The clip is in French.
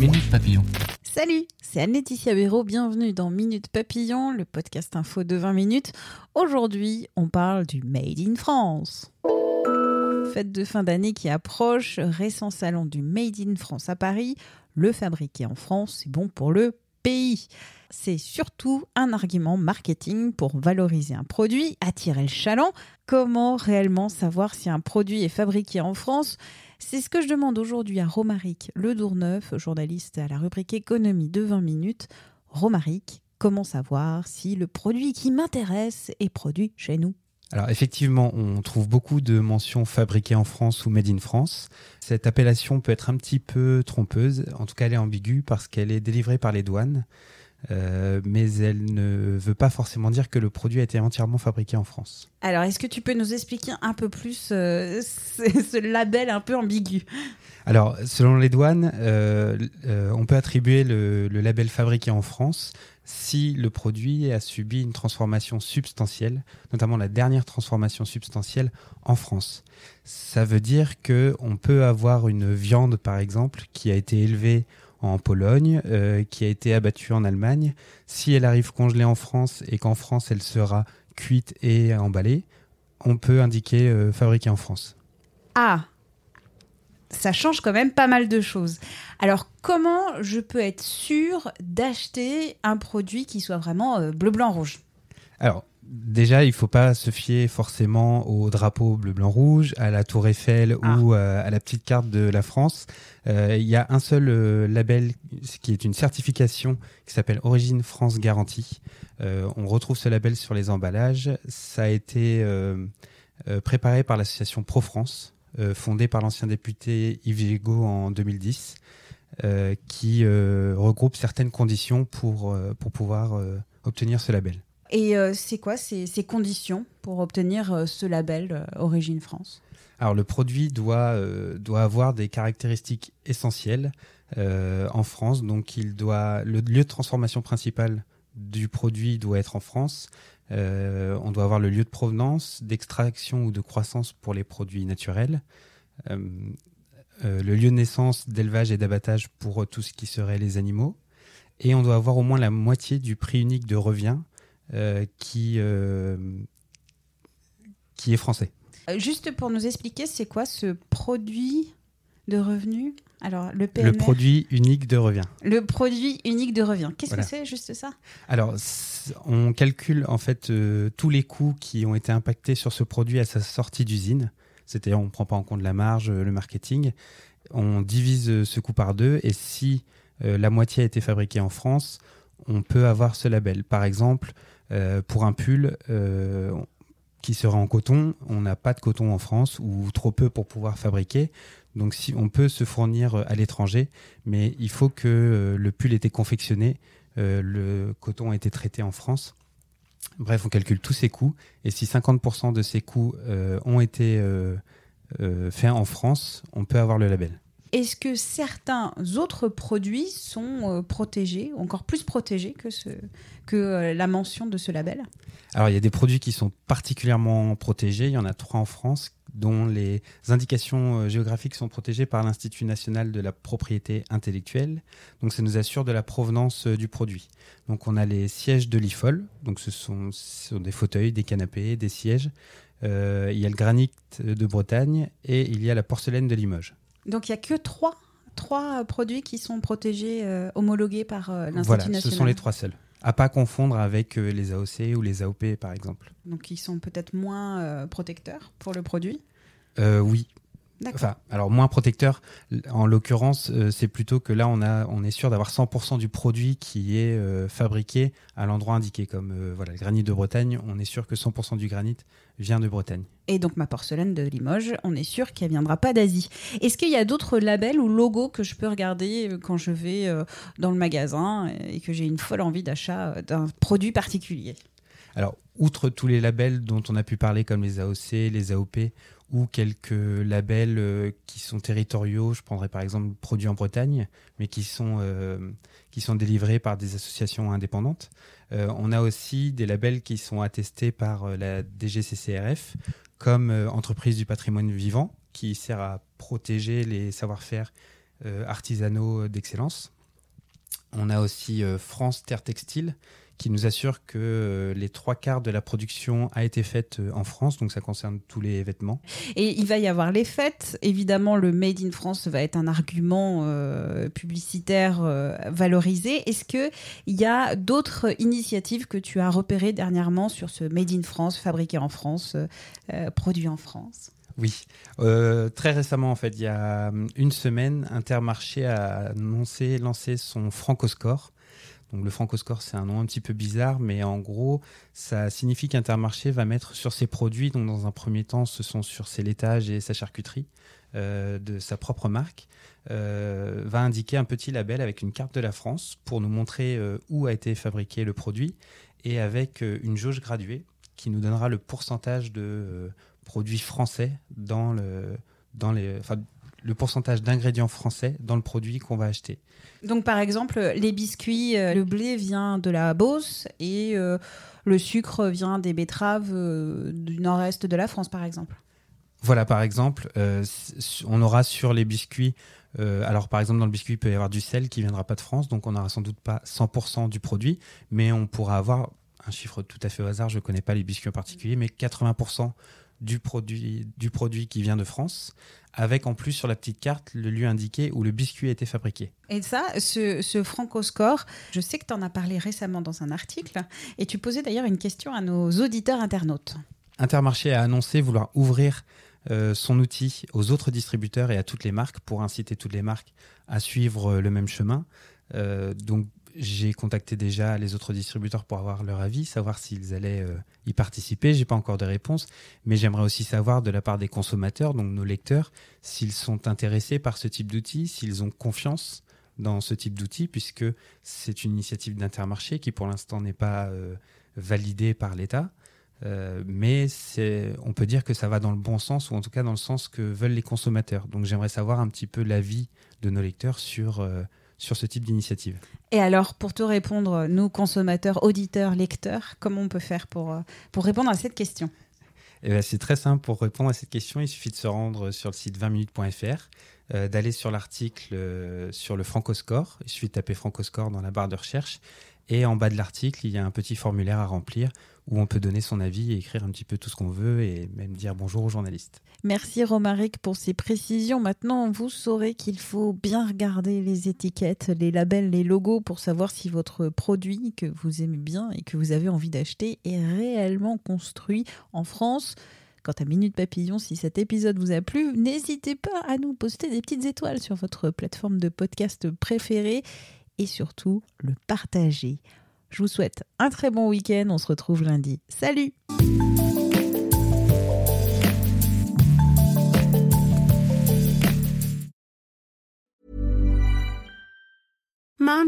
Minute Papillon. Salut, c'est Anne-Laetitia Béraud, bienvenue dans Minute Papillon, le podcast info de 20 minutes. Aujourd'hui, on parle du Made in France. Fête de fin d'année qui approche, récent salon du Made in France à Paris. Le fabriquer en France, c'est bon pour le pays. C'est surtout un argument marketing pour valoriser un produit, attirer le chaland. Comment réellement savoir si un produit est fabriqué en France? C'est ce que je demande aujourd'hui à Romaric Ledourneuf, journaliste à la rubrique économie de 20 minutes. Romaric, comment savoir si le produit qui m'intéresse est produit chez nous? Alors effectivement, on trouve beaucoup de mentions fabriquées en France ou made in France. Cette appellation peut être un petit peu trompeuse, en tout cas elle est ambiguë parce qu'elle est délivrée par les douanes, euh, mais elle ne veut pas forcément dire que le produit a été entièrement fabriqué en France. Alors est-ce que tu peux nous expliquer un peu plus euh, ce, label un peu ambigu? Alors selon les douanes, euh, on peut attribuer le, le label fabriqué en France si le produit a subi une transformation substantielle, notamment la dernière transformation substantielle en France. Ça veut dire que on peut avoir une viande, par exemple, qui a été élevée en Pologne, euh, qui a été abattue en Allemagne. Si elle arrive congelée en France et qu'en France elle sera cuite et emballée, on peut indiquer euh, fabriqué en France. Ah ça change quand même pas mal de choses. Alors, comment je peux être sûr d'acheter un produit qui soit vraiment euh, bleu, blanc, rouge? Alors, déjà, il ne faut pas se fier forcément au drapeau bleu, blanc, rouge, à la Tour Eiffel Ah. ou euh, à la petite carte de la France. Euh, Il y a un seul euh, label qui est une certification qui s'appelle Origine France Garantie. On retrouve ce label sur les emballages. Ça a été préparé par l'association Pro-France, euh, fondée par l'ancien député Yves Gigot en 2010, euh, qui regroupe certaines conditions pour, pour pouvoir obtenir ce label. Et euh, c'est quoi ces, conditions pour obtenir euh, ce label euh, Origine France? Alors le produit doit, doit avoir des caractéristiques essentielles en France. Donc il doit, le lieu de transformation principal du produit doit être en France. On doit avoir le lieu de provenance, d'extraction ou de croissance pour les produits naturels. Le lieu de naissance, d'élevage et d'abattage pour tout ce qui serait les animaux. Et on doit avoir au moins la moitié du prix unique de revient qui, euh, qui est français. Euh, Juste pour nous expliquer, c'est quoi ce produit de revenu? Alors, le PMR, Le produit unique de revient. le produit unique de revient. Qu'est-ce Voilà. que c'est, juste ça? Alors, on calcule en fait euh, tous les coûts qui ont été impactés sur ce produit à sa sortie d'usine. C'est-à-dire, on ne prend pas en compte la marge, euh, le marketing. On divise euh, ce coût par deux et si euh, la moitié a été fabriquée en France, on peut avoir ce label. Par exemple, euh, pour un pull euh, qui serait en coton, on n'a pas de coton en France ou trop peu pour pouvoir fabriquer. Donc, si on peut se fournir euh, à l'étranger, mais il faut que le pull ait été confectionné le coton a été traité en France. Bref, on calcule tous ces coûts. Et si 50% de ces coûts ont été faits en France, on peut avoir le label. Est-ce que certains autres produits sont euh, protégés, encore plus protégés que, euh, la mention de ce label? Alors, il y a des produits qui sont particulièrement protégés. Il y en a trois en France dont les indications euh, géographiques sont protégées par l'Institut national de la propriété intellectuelle. Donc, ça nous assure de la provenance du produit. Donc, on a les sièges de l'IFOL. Donc, ce sont, des fauteuils, des canapés, des sièges. Il y a le granit de Bretagne et il y a la porcelaine de Limoges. Donc il n'y a que trois, trois euh, produits qui sont protégés, euh, homologués par euh, l'Institut Voilà, national. ce sont les trois seuls. À pas confondre avec euh, les AOC ou les AOP, par exemple. Donc ils sont peut-être moins protecteurs pour le produit. Oui, Enfin, alors moins protecteur. En l'occurrence, euh, c'est plutôt que là, on a, on est sûr d'avoir 100% du produit qui est euh, fabriqué à l'endroit indiqué. Comme euh, voilà, le granit de Bretagne, on est sûr que 100% du granit vient de Bretagne. Et donc ma porcelaine de Limoges, on est sûr qu'elle viendra pas d'Asie. Est-ce qu'il y a d'autres labels ou logos que je peux regarder quand je vais dans le magasin et que j'ai une folle envie d'achat d'un produit particulier? Alors, outre tous les labels dont on a pu parler, comme les AOC, les AOP ou quelques labels euh, qui sont territoriaux. Je prendrais par exemple Produits en Bretagne, mais qui sont, euh, délivrés par des associations indépendantes. Euh, on a aussi des labels qui sont attestés par la DGCCRF, comme Entreprise du patrimoine vivant, qui sert à protéger les savoir-faire artisanaux d'excellence. On a aussi France Terre Textile, qui nous assure que euh, les trois quarts de la production a été faite euh, en France, donc ça concerne tous les vêtements. Et il va y avoir les fêtes. Évidemment, le Made in France va être un argument euh, publicitaire valorisé. Est-ce qu'il y a d'autres initiatives que tu as repérées dernièrement sur ce Made in France, fabriqué en France, produit en France? Oui, très récemment en fait, il y a une semaine, Intermarché a annoncé lancer son Francoscore, donc le Francoscore, c'est un nom un petit peu bizarre, mais en gros, ça signifie qu'Intermarché va mettre sur ses produits, donc dans un premier temps, ce sont sur ses laitages et sa charcuterie euh, de sa propre marque, euh, va indiquer un petit label avec une carte de la France pour nous montrer euh, où a été fabriqué le produit et avec une jauge graduée qui nous donnera le pourcentage de produits français dans le dans les, le pourcentage d'ingrédients français dans le produit qu'on va acheter. Donc par exemple, les biscuits, euh, le blé vient de la Beauce et euh, le sucre vient des betteraves euh, du nord-est de la France par exemple. Voilà, par exemple, on aura sur les biscuits, alors par exemple dans le biscuit, il peut y avoir du sel qui viendra pas de France, donc on n'aura sans doute pas 100% du produit, mais on pourra avoir un chiffre tout à fait au hasard, je ne connais pas les biscuits en particulier, mais 80% du produit, du produit qui vient de France, avec en plus sur la petite carte le lieu indiqué où le biscuit a été fabriqué. Et ça, ce, ce Francoscore, je sais que tu en as parlé récemment dans un article, et tu posais d'ailleurs une question à nos auditeurs internautes. Intermarché a annoncé vouloir ouvrir euh, son outil aux autres distributeurs et à toutes les marques pour inciter toutes les marques à suivre euh, le même chemin. Euh, donc j'ai contacté déjà les autres distributeurs pour avoir leur avis, savoir s'ils allaient euh, y participer. J'ai pas encore de réponse, mais j'aimerais aussi savoir de la part des consommateurs, donc nos lecteurs, s'ils sont intéressés par ce type d'outil, s'ils ont confiance dans ce type d'outil, puisque c'est une initiative d'intermarché qui pour l'instant n'est pas euh, validée par l'État. Euh, mais on peut dire que ça va dans le bon sens, ou en tout cas dans le sens que veulent les consommateurs. Donc j'aimerais savoir un petit peu l'avis de nos lecteurs sur sur ce type d'initiative. Et alors, pour te répondre, nous, consommateurs, auditeurs, lecteurs, comment on peut faire pour, euh, pour répondre à cette question? Eh ben, C'est très simple. Pour répondre à cette question, il suffit de se rendre sur le site 20minutes.fr, euh, d'aller sur l'article euh, sur le Francoscore. Il suffit de taper Francoscore dans la barre de recherche. Et en bas de l'article, il y a un petit formulaire à remplir où on peut donner son avis et écrire un petit peu tout ce qu'on veut et même dire bonjour aux journalistes. Merci Romaric pour ces précisions. Maintenant, vous saurez qu'il faut bien regarder les étiquettes, les labels, les logos pour savoir si votre produit que vous aimez bien et que vous avez envie d'acheter est réellement construit en France. Quant à Minute Papillon, si cet épisode vous a plu, n'hésitez pas à nous poster des petites étoiles sur votre plateforme de podcast préférée et surtout le partager. Je vous souhaite un très bon week-end. On se retrouve lundi. Salut